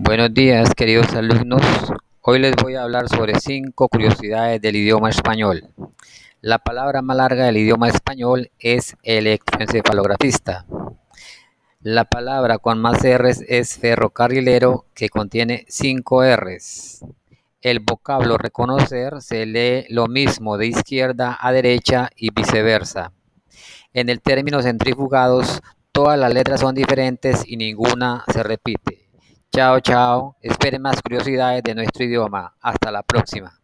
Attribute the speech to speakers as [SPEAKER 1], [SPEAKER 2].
[SPEAKER 1] Buenos días, queridos alumnos. Hoy les voy a hablar sobre cinco curiosidades del idioma español. La palabra más larga del idioma español es electroencefalografista. La palabra con más R's es ferrocarrilero, que contiene cinco R's. El vocablo reconocer se lee lo mismo de izquierda a derecha y viceversa. En el término centrifugados, todas las letras son diferentes y ninguna se repite. Chao, chao. Esperen más curiosidades de nuestro idioma. Hasta la próxima.